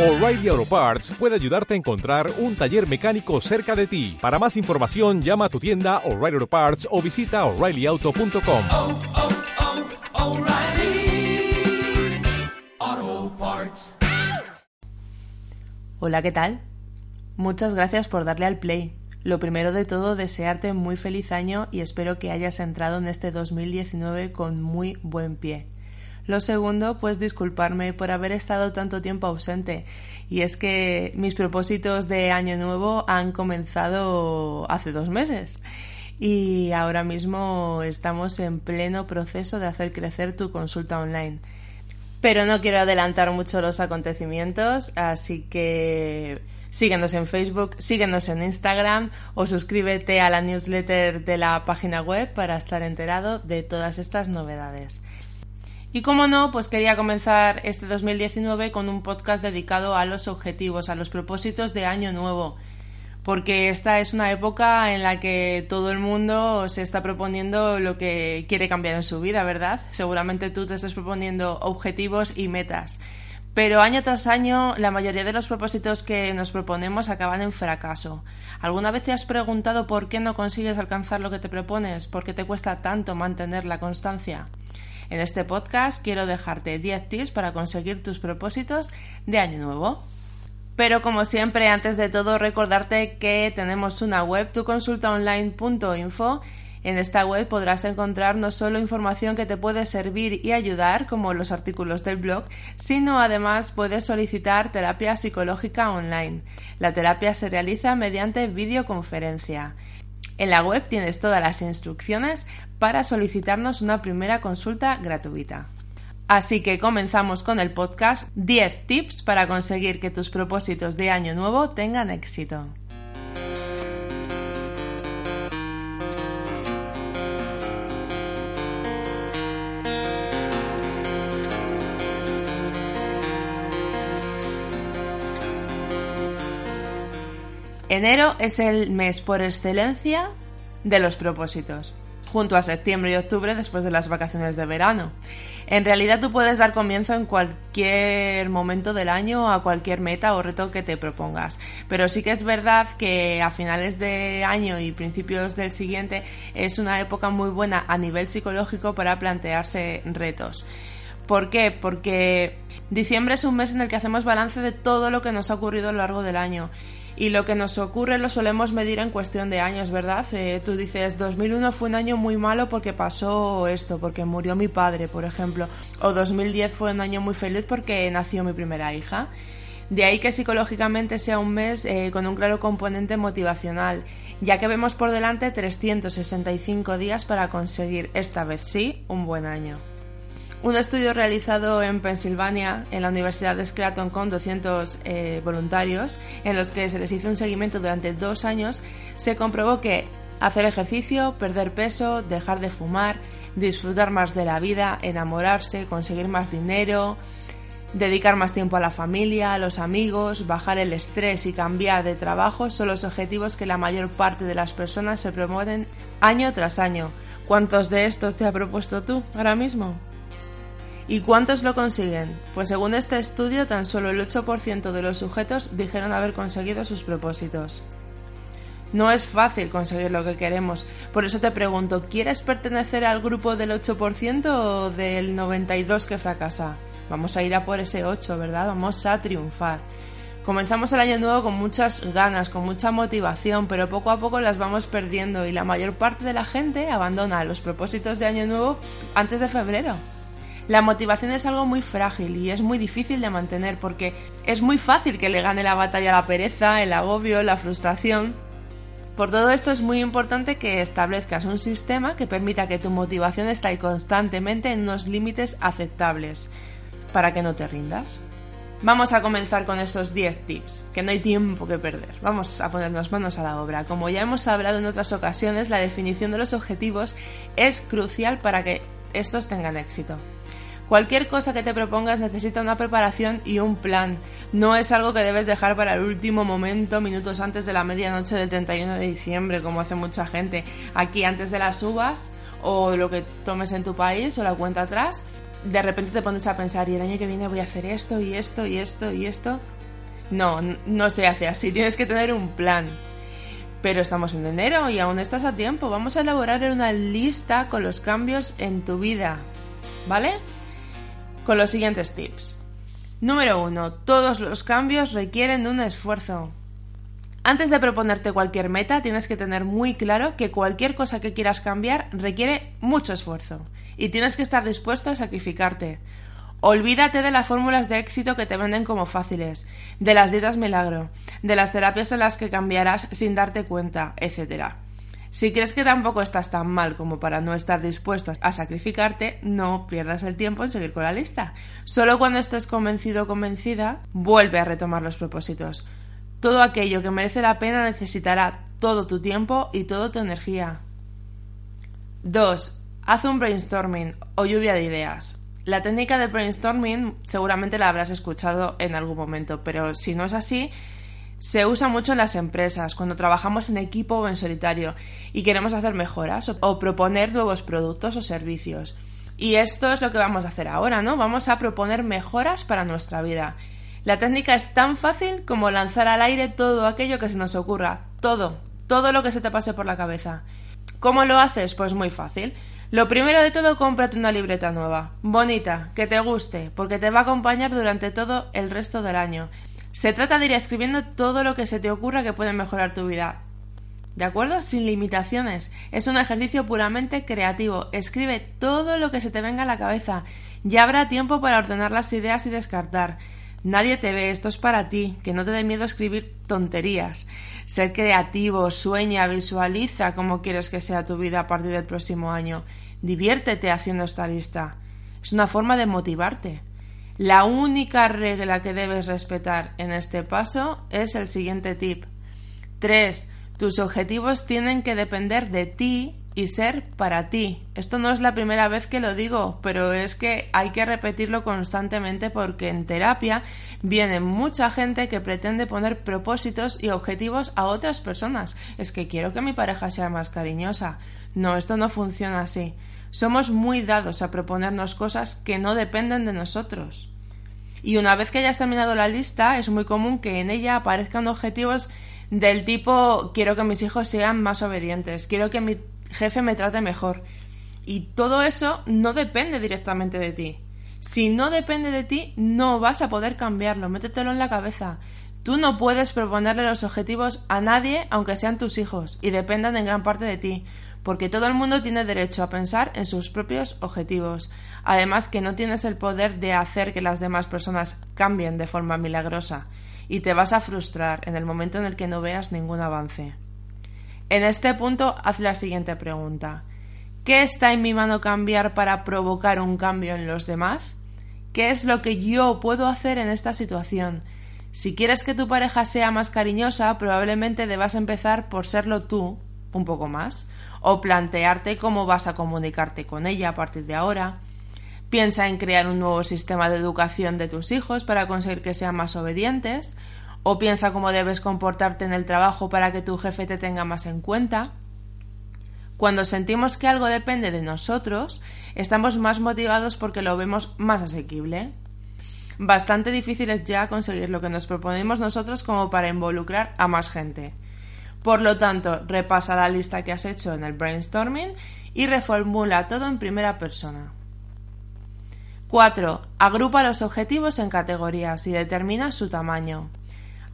O'Reilly Auto Parts puede ayudarte a encontrar un taller mecánico cerca de ti. Para más información, llama a tu tienda O'Reilly Auto Parts o visita oreillyauto.com. oh, oh, Parts. Hola, ¿qué tal? Muchas gracias por darle al play. Lo primero de todo, desearte muy feliz año y espero que hayas entrado en este 2019 con muy buen pie. Lo segundo, pues disculparme por haber estado tanto tiempo ausente. Y es que mis propósitos de año nuevo han comenzado hace dos meses. Y ahora mismo estamos en pleno proceso de hacer crecer tu consulta online. Pero no quiero adelantar mucho los acontecimientos, así que síguenos en Facebook, síguenos en Instagram o suscríbete a la newsletter de la página web para estar enterado de todas estas novedades. Y como no, pues quería comenzar este 2019 con un podcast dedicado a los objetivos, a los propósitos de año nuevo, porque esta es una época en la que todo el mundo se está proponiendo lo que quiere cambiar en su vida, ¿verdad? Seguramente tú te estás proponiendo objetivos y metas. Pero año tras año, la mayoría de los propósitos que nos proponemos acaban en fracaso. ¿Alguna vez te has preguntado por qué no consigues alcanzar lo que te propones? ¿Por qué te cuesta tanto mantener la constancia? En este podcast quiero dejarte 10 tips para conseguir tus propósitos de año nuevo. Pero como siempre, antes de todo, recordarte que tenemos una web, tuconsultaonline.info. En esta web podrás encontrar no solo información que te puede servir y ayudar, como los artículos del blog, sino además puedes solicitar terapia psicológica online. La terapia se realiza mediante videoconferencia. En la web tienes todas las instrucciones para solicitarnos una primera consulta gratuita. Así que comenzamos con el podcast 10 tips para conseguir que tus propósitos de año nuevo tengan éxito. Enero es el mes por excelencia de los propósitos, junto a septiembre y octubre después de las vacaciones de verano. En realidad tú puedes dar comienzo en cualquier momento del año a cualquier meta o reto que te propongas, pero sí que es verdad que a finales de año y principios del siguiente es una época muy buena a nivel psicológico para plantearse retos. ¿Por qué? Porque diciembre es un mes en el que hacemos balance de todo lo que nos ha ocurrido a lo largo del año y lo que nos ocurre lo solemos medir en cuestión de años, ¿verdad? Eh, tú dices, 2001 fue un año muy malo porque pasó esto, porque murió mi padre, por ejemplo, o 2010 fue un año muy feliz porque nació mi primera hija. De ahí que psicológicamente sea un mes eh, con un claro componente motivacional, ya que vemos por delante 365 días para conseguir, esta vez sí, un buen año. Un estudio realizado en Pensilvania, en la Universidad de Scranton, con 200 eh, voluntarios, en los que se les hizo un seguimiento durante dos años, se comprobó que hacer ejercicio, perder peso, dejar de fumar, disfrutar más de la vida, enamorarse, conseguir más dinero, dedicar más tiempo a la familia, a los amigos, bajar el estrés y cambiar de trabajo son los objetivos que la mayor parte de las personas se promueven año tras año. ¿Cuántos de estos te ha propuesto tú ahora mismo? ¿Y cuántos lo consiguen? Pues según este estudio, tan solo el 8% de los sujetos dijeron haber conseguido sus propósitos. No es fácil conseguir lo que queremos, por eso te pregunto, ¿quieres pertenecer al grupo del 8% o del 92% que fracasa? Vamos a ir a por ese 8, ¿verdad? Vamos a triunfar. Comenzamos el año nuevo con muchas ganas, con mucha motivación, pero poco a poco las vamos perdiendo y la mayor parte de la gente abandona los propósitos de año nuevo antes de febrero. La motivación es algo muy frágil y es muy difícil de mantener porque es muy fácil que le gane la batalla la pereza, el agobio, la frustración. Por todo esto es muy importante que establezcas un sistema que permita que tu motivación esté constantemente en unos límites aceptables para que no te rindas. Vamos a comenzar con estos 10 tips, que no hay tiempo que perder. Vamos a ponernos manos a la obra. Como ya hemos hablado en otras ocasiones, la definición de los objetivos es crucial para que estos tengan éxito. Cualquier cosa que te propongas necesita una preparación y un plan. No es algo que debes dejar para el último momento, minutos antes de la medianoche del 31 de diciembre, como hace mucha gente. Aquí antes de las uvas o lo que tomes en tu país o la cuenta atrás, de repente te pones a pensar y el año que viene voy a hacer esto y esto y esto y esto. No, no se hace así, tienes que tener un plan. Pero estamos en enero y aún estás a tiempo. Vamos a elaborar una lista con los cambios en tu vida. ¿Vale? Con los siguientes tips. Número 1. Todos los cambios requieren un esfuerzo. Antes de proponerte cualquier meta, tienes que tener muy claro que cualquier cosa que quieras cambiar requiere mucho esfuerzo y tienes que estar dispuesto a sacrificarte. Olvídate de las fórmulas de éxito que te venden como fáciles, de las dietas milagro, de las terapias en las que cambiarás sin darte cuenta, etc. Si crees que tampoco estás tan mal como para no estar dispuesto a sacrificarte, no pierdas el tiempo en seguir con la lista. Solo cuando estés convencido o convencida, vuelve a retomar los propósitos. Todo aquello que merece la pena necesitará todo tu tiempo y toda tu energía. 2. Haz un brainstorming o lluvia de ideas. La técnica de brainstorming seguramente la habrás escuchado en algún momento, pero si no es así, se usa mucho en las empresas, cuando trabajamos en equipo o en solitario y queremos hacer mejoras o, proponer nuevos productos o servicios. Y esto es lo que vamos a hacer ahora, ¿no? Vamos a proponer mejoras para nuestra vida. La técnica es tan fácil como lanzar al aire todo aquello que se nos ocurra, todo, todo lo que se te pase por la cabeza. ¿Cómo lo haces? Pues muy fácil. Lo primero de todo, cómprate una libreta nueva, bonita, que te guste, porque te va a acompañar durante todo el resto del año. Se trata de ir escribiendo todo lo que se te ocurra que puede mejorar tu vida. ¿De acuerdo? Sin limitaciones. Es un ejercicio puramente creativo. Escribe todo lo que se te venga a la cabeza. Ya habrá tiempo para ordenar las ideas y descartar. Nadie te ve, esto es para ti, que no te dé miedo escribir tonterías. Ser creativo, sueña, visualiza cómo quieres que sea tu vida a partir del próximo año. Diviértete haciendo esta lista. Es una forma de motivarte. La única regla que debes respetar en este paso es el siguiente tip. 3. Tus objetivos tienen que depender de ti y ser para ti. Esto no es la primera vez que lo digo, pero es que hay que repetirlo constantemente porque en terapia viene mucha gente que pretende poner propósitos y objetivos a otras personas. Es que quiero que mi pareja sea más cariñosa. No, esto no funciona así. Somos muy dados a proponernos cosas que no dependen de nosotros. Y una vez que hayas terminado la lista, es muy común que en ella aparezcan objetivos del tipo quiero que mis hijos sean más obedientes, quiero que mi jefe me trate mejor. Y todo eso no depende directamente de ti. Si no depende de ti, no vas a poder cambiarlo. Métetelo en la cabeza. Tú no puedes proponerle los objetivos a nadie, aunque sean tus hijos, y dependan en gran parte de ti, porque todo el mundo tiene derecho a pensar en sus propios objetivos. Además que no tienes el poder de hacer que las demás personas cambien de forma milagrosa, y te vas a frustrar en el momento en el que no veas ningún avance. En este punto, haz la siguiente pregunta. ¿Qué está en mi mano cambiar para provocar un cambio en los demás? ¿Qué es lo que yo puedo hacer en esta situación? Si quieres que tu pareja sea más cariñosa, probablemente debas empezar por serlo tú, un poco más, o plantearte cómo vas a comunicarte con ella a partir de ahora. Piensa en crear un nuevo sistema de educación de tus hijos para conseguir que sean más obedientes, o piensa cómo debes comportarte en el trabajo para que tu jefe te tenga más en cuenta. Cuando sentimos que algo depende de nosotros, estamos más motivados porque lo vemos más asequible. Bastante difícil es ya conseguir lo que nos proponemos nosotros como para involucrar a más gente. Por lo tanto, repasa la lista que has hecho en el brainstorming y reformula todo en primera persona. 4. Agrupa los objetivos en categorías y determina su tamaño.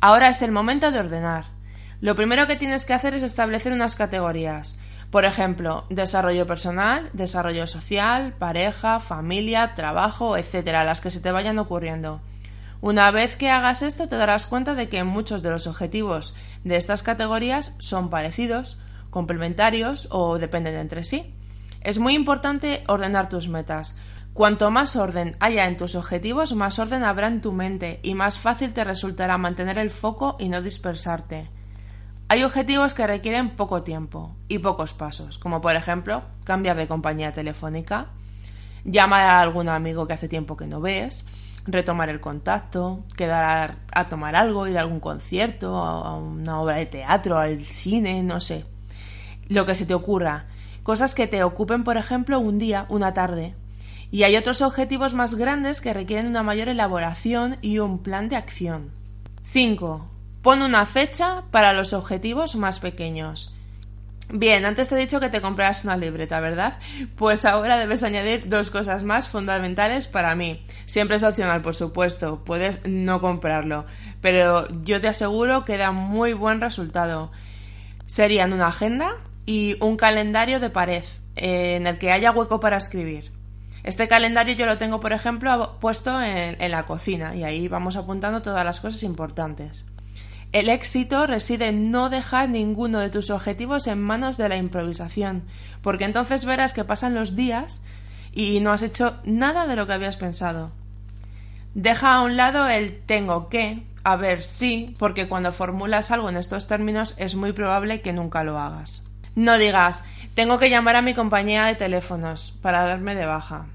Ahora es el momento de ordenar. Lo primero que tienes que hacer es establecer unas categorías. Por ejemplo, desarrollo personal, desarrollo social, pareja, familia, trabajo, etcétera, las que se te vayan ocurriendo. Una vez que hagas esto te darás cuenta de que muchos de los objetivos de estas categorías son parecidos, complementarios o dependen entre sí. Es muy importante ordenar tus metas, Cuanto más orden haya en tus objetivos, más orden habrá en tu mente y más fácil te resultará mantener el foco y no dispersarte. Hay objetivos que requieren poco tiempo y pocos pasos, como por ejemplo cambiar de compañía telefónica, llamar a algún amigo que hace tiempo que no ves, retomar el contacto, quedar a tomar algo, ir a algún concierto, a una obra de teatro, al cine, no sé. Lo que se te ocurra. Cosas que te ocupen, por ejemplo, un día, una tarde, y hay otros objetivos más grandes que requieren una mayor elaboración y un plan de acción. 5. Pon una fecha para los objetivos más pequeños. Bien, antes te he dicho que te compraras una libreta, ¿verdad? Pues ahora debes añadir dos cosas más fundamentales para mí. Siempre es opcional, por supuesto, puedes no comprarlo, pero yo te aseguro que da muy buen resultado. Serían una agenda y un calendario de pared eh, en el que haya hueco para escribir. Este calendario yo lo tengo, por ejemplo, puesto en la cocina y ahí vamos apuntando todas las cosas importantes. El éxito reside en no dejar ninguno de tus objetivos en manos de la improvisación, porque entonces verás que pasan los días y no has hecho nada de lo que habías pensado. Deja a un lado el tengo que, a ver si, porque cuando formulas algo en estos términos es muy probable que nunca lo hagas. No digas tengo que llamar a mi compañía de teléfonos para darme de baja.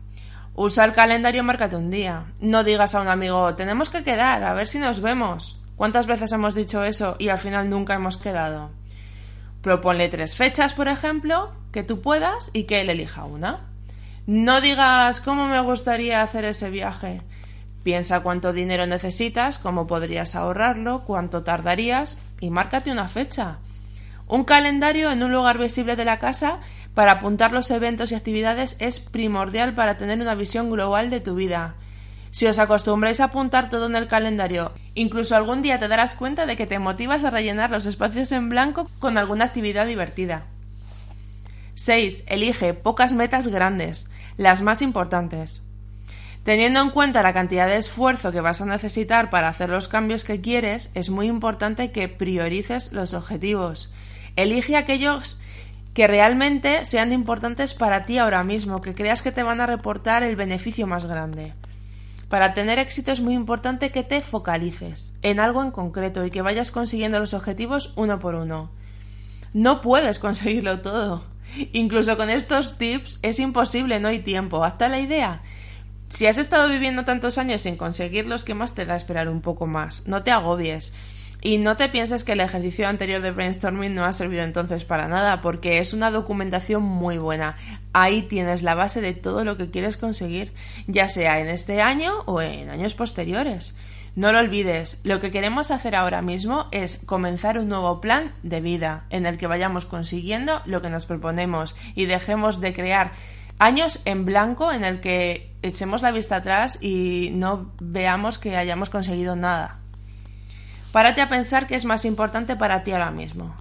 Usa el calendario, márcate un día. No digas a un amigo tenemos que quedar, a ver si nos vemos. ¿Cuántas veces hemos dicho eso y al final nunca hemos quedado? Proponle tres fechas, por ejemplo, que tú puedas y que él elija una. No digas cómo me gustaría hacer ese viaje. Piensa cuánto dinero necesitas, cómo podrías ahorrarlo, cuánto tardarías y márcate una fecha. Un calendario en un lugar visible de la casa para apuntar los eventos y actividades es primordial para tener una visión global de tu vida. Si os acostumbráis a apuntar todo en el calendario, incluso algún día te darás cuenta de que te motivas a rellenar los espacios en blanco con alguna actividad divertida. 6. Elige pocas metas grandes, las más importantes. Teniendo en cuenta la cantidad de esfuerzo que vas a necesitar para hacer los cambios que quieres, es muy importante que priorices los objetivos. Elige aquellos que realmente sean importantes para ti ahora mismo, que creas que te van a reportar el beneficio más grande. Para tener éxito es muy importante que te focalices en algo en concreto y que vayas consiguiendo los objetivos uno por uno. No puedes conseguirlo todo. Incluso con estos tips es imposible, no hay tiempo. Hasta la idea. Si has estado viviendo tantos años sin conseguirlos, ¿qué más te da esperar un poco más? No te agobies. Y no te pienses que el ejercicio anterior de brainstorming no ha servido entonces para nada, porque es una documentación muy buena. Ahí tienes la base de todo lo que quieres conseguir, ya sea en este año o en años posteriores. No lo olvides, lo que queremos hacer ahora mismo es comenzar un nuevo plan de vida en el que vayamos consiguiendo lo que nos proponemos y dejemos de crear años en blanco en el que echemos la vista atrás y no veamos que hayamos conseguido nada. Párate a pensar qué es más importante para ti ahora mismo.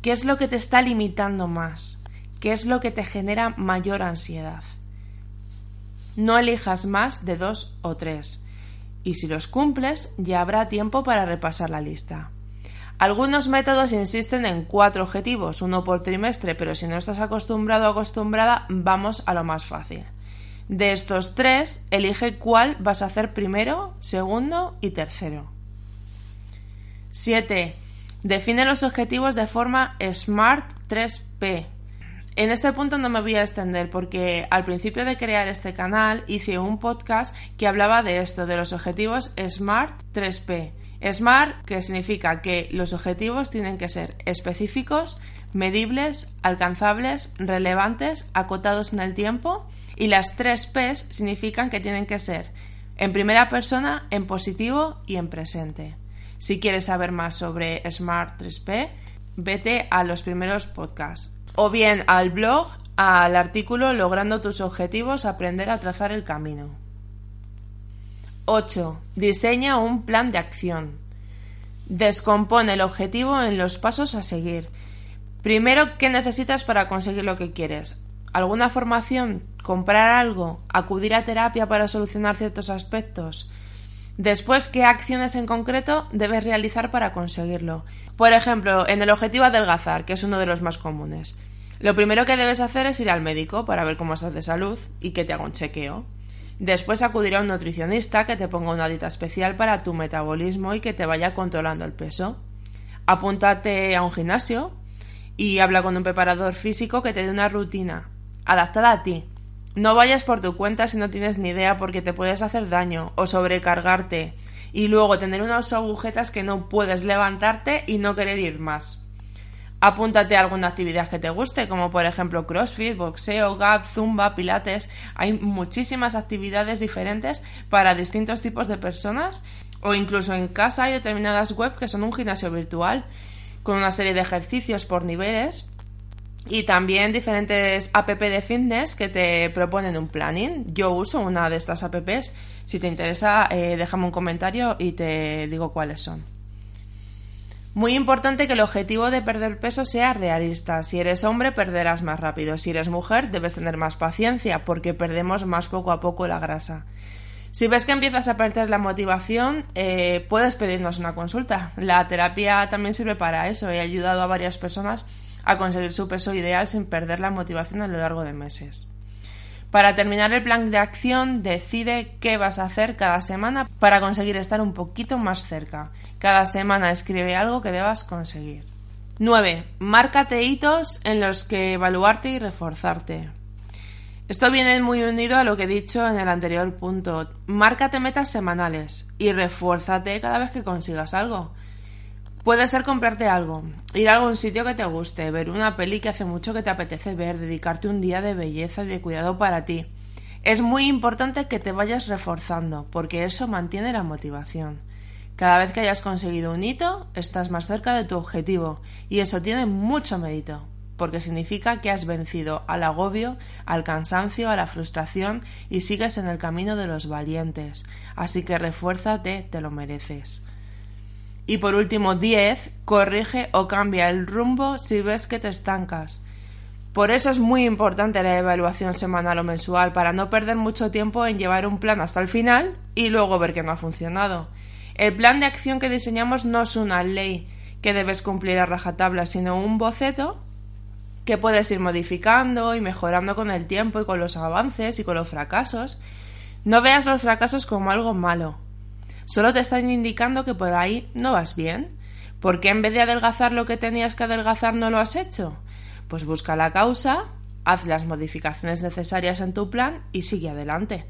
¿Qué es lo que te está limitando más? ¿Qué es lo que te genera mayor ansiedad? No elijas más de dos o tres. Y si los cumples, ya habrá tiempo para repasar la lista. Algunos métodos insisten en cuatro objetivos, uno por trimestre, pero si no estás acostumbrado o acostumbrada, vamos a lo más fácil. De estos tres, elige cuál vas a hacer primero, segundo y tercero. 7. Define los objetivos de forma SMART 3P. En este punto no me voy a extender porque al principio de crear este canal hice un podcast que hablaba de esto, de los objetivos SMART 3P. SMART, que significa que los objetivos tienen que ser específicos, medibles, alcanzables, relevantes, acotados en el tiempo, y las 3 Ps significan que tienen que ser en primera persona, en positivo y en presente. Si quieres saber más sobre Smart 3P, vete a los primeros podcasts o bien al blog, al artículo Logrando tus objetivos, aprender a trazar el camino. 8. Diseña un plan de acción. Descompone el objetivo en los pasos a seguir. Primero, ¿qué necesitas para conseguir lo que quieres? ¿Alguna formación? ¿Comprar algo? ¿Acudir a terapia para solucionar ciertos aspectos? Después, ¿qué acciones en concreto debes realizar para conseguirlo? Por ejemplo, en el objetivo adelgazar, que es uno de los más comunes. Lo primero que debes hacer es ir al médico para ver cómo estás de salud y que te haga un chequeo. Después acudir a un nutricionista que te ponga una dieta especial para tu metabolismo y que te vaya controlando el peso. Apúntate a un gimnasio y habla con un preparador físico que te dé una rutina adaptada a ti no vayas por tu cuenta si no tienes ni idea porque te puedes hacer daño o sobrecargarte y luego tener unas agujetas que no puedes levantarte y no querer ir más. Apúntate a alguna actividad que te guste, como por ejemplo CrossFit, boxeo, gap, zumba, pilates. Hay muchísimas actividades diferentes para distintos tipos de personas O incluso en casa hay determinadas web que son un gimnasio virtual con una serie de ejercicios por niveles y también diferentes app de fitness que te proponen un planning. Yo uso una de estas apps. Si te interesa, eh, déjame un comentario y te digo cuáles son. Muy importante que el objetivo de perder peso sea realista. Si eres hombre, perderás más rápido. Si eres mujer, debes tener más paciencia porque perdemos más poco a poco la grasa. Si ves que empiezas a perder la motivación, eh, puedes pedirnos una consulta. La terapia también sirve para eso. He ayudado a varias personas a conseguir su peso ideal sin perder la motivación a lo largo de meses. Para terminar el plan de acción, decide qué vas a hacer cada semana para conseguir estar un poquito más cerca. Cada semana escribe algo que debas conseguir. 9. Márcate hitos en los que evaluarte y reforzarte. Esto viene muy unido a lo que he dicho en el anterior punto. Márcate metas semanales y refuérzate cada vez que consigas algo. Puede ser comprarte algo, ir a algún sitio que te guste, ver una peli que hace mucho que te apetece ver, dedicarte un día de belleza y de cuidado para ti. Es muy importante que te vayas reforzando, porque eso mantiene la motivación. Cada vez que hayas conseguido un hito, estás más cerca de tu objetivo, y eso tiene mucho mérito, porque significa que has vencido al agobio, al cansancio, a la frustración y sigues en el camino de los valientes. Así que refuérzate, te lo mereces. Y por último, 10. Corrige o cambia el rumbo si ves que te estancas. Por eso es muy importante la evaluación semanal o mensual, para no perder mucho tiempo en llevar un plan hasta el final y luego ver que no ha funcionado. El plan de acción que diseñamos no es una ley que debes cumplir a rajatabla, sino un boceto que puedes ir modificando y mejorando con el tiempo y con los avances y con los fracasos. No veas los fracasos como algo malo, Solo te están indicando que por ahí no vas bien. ¿Por qué en vez de adelgazar lo que tenías que adelgazar no lo has hecho? Pues busca la causa, haz las modificaciones necesarias en tu plan y sigue adelante.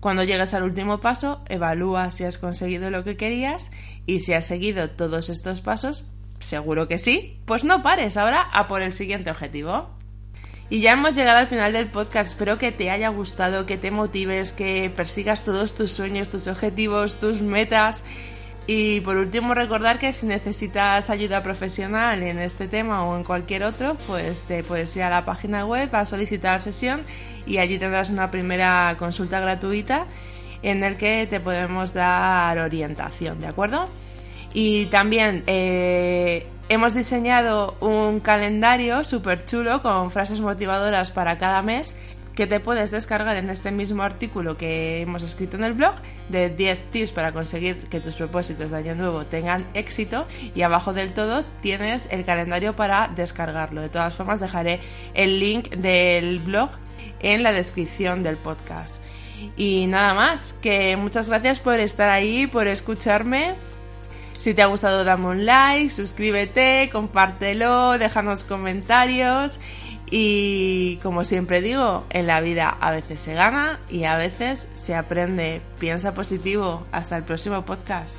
Cuando llegues al último paso, evalúa si has conseguido lo que querías y si has seguido todos estos pasos, seguro que sí, pues no pares ahora a por el siguiente objetivo. Y ya hemos llegado al final del podcast. Espero que te haya gustado, que te motives, que persigas todos tus sueños, tus objetivos, tus metas. Y por último, recordar que si necesitas ayuda profesional en este tema o en cualquier otro, pues te puedes ir a la página web a solicitar sesión y allí tendrás una primera consulta gratuita en el que te podemos dar orientación, ¿de acuerdo? Y también eh, hemos diseñado un calendario súper chulo con frases motivadoras para cada mes que te puedes descargar en este mismo artículo que hemos escrito en el blog de 10 tips para conseguir que tus propósitos de año nuevo tengan éxito y abajo del todo tienes el calendario para descargarlo. De todas formas dejaré el link del blog en la descripción del podcast. Y nada más, que muchas gracias por estar ahí, por escucharme si te ha gustado dame un like, suscríbete, compártelo, déjanos comentarios y como siempre digo, en la vida a veces se gana y a veces se aprende. Piensa positivo. Hasta el próximo podcast.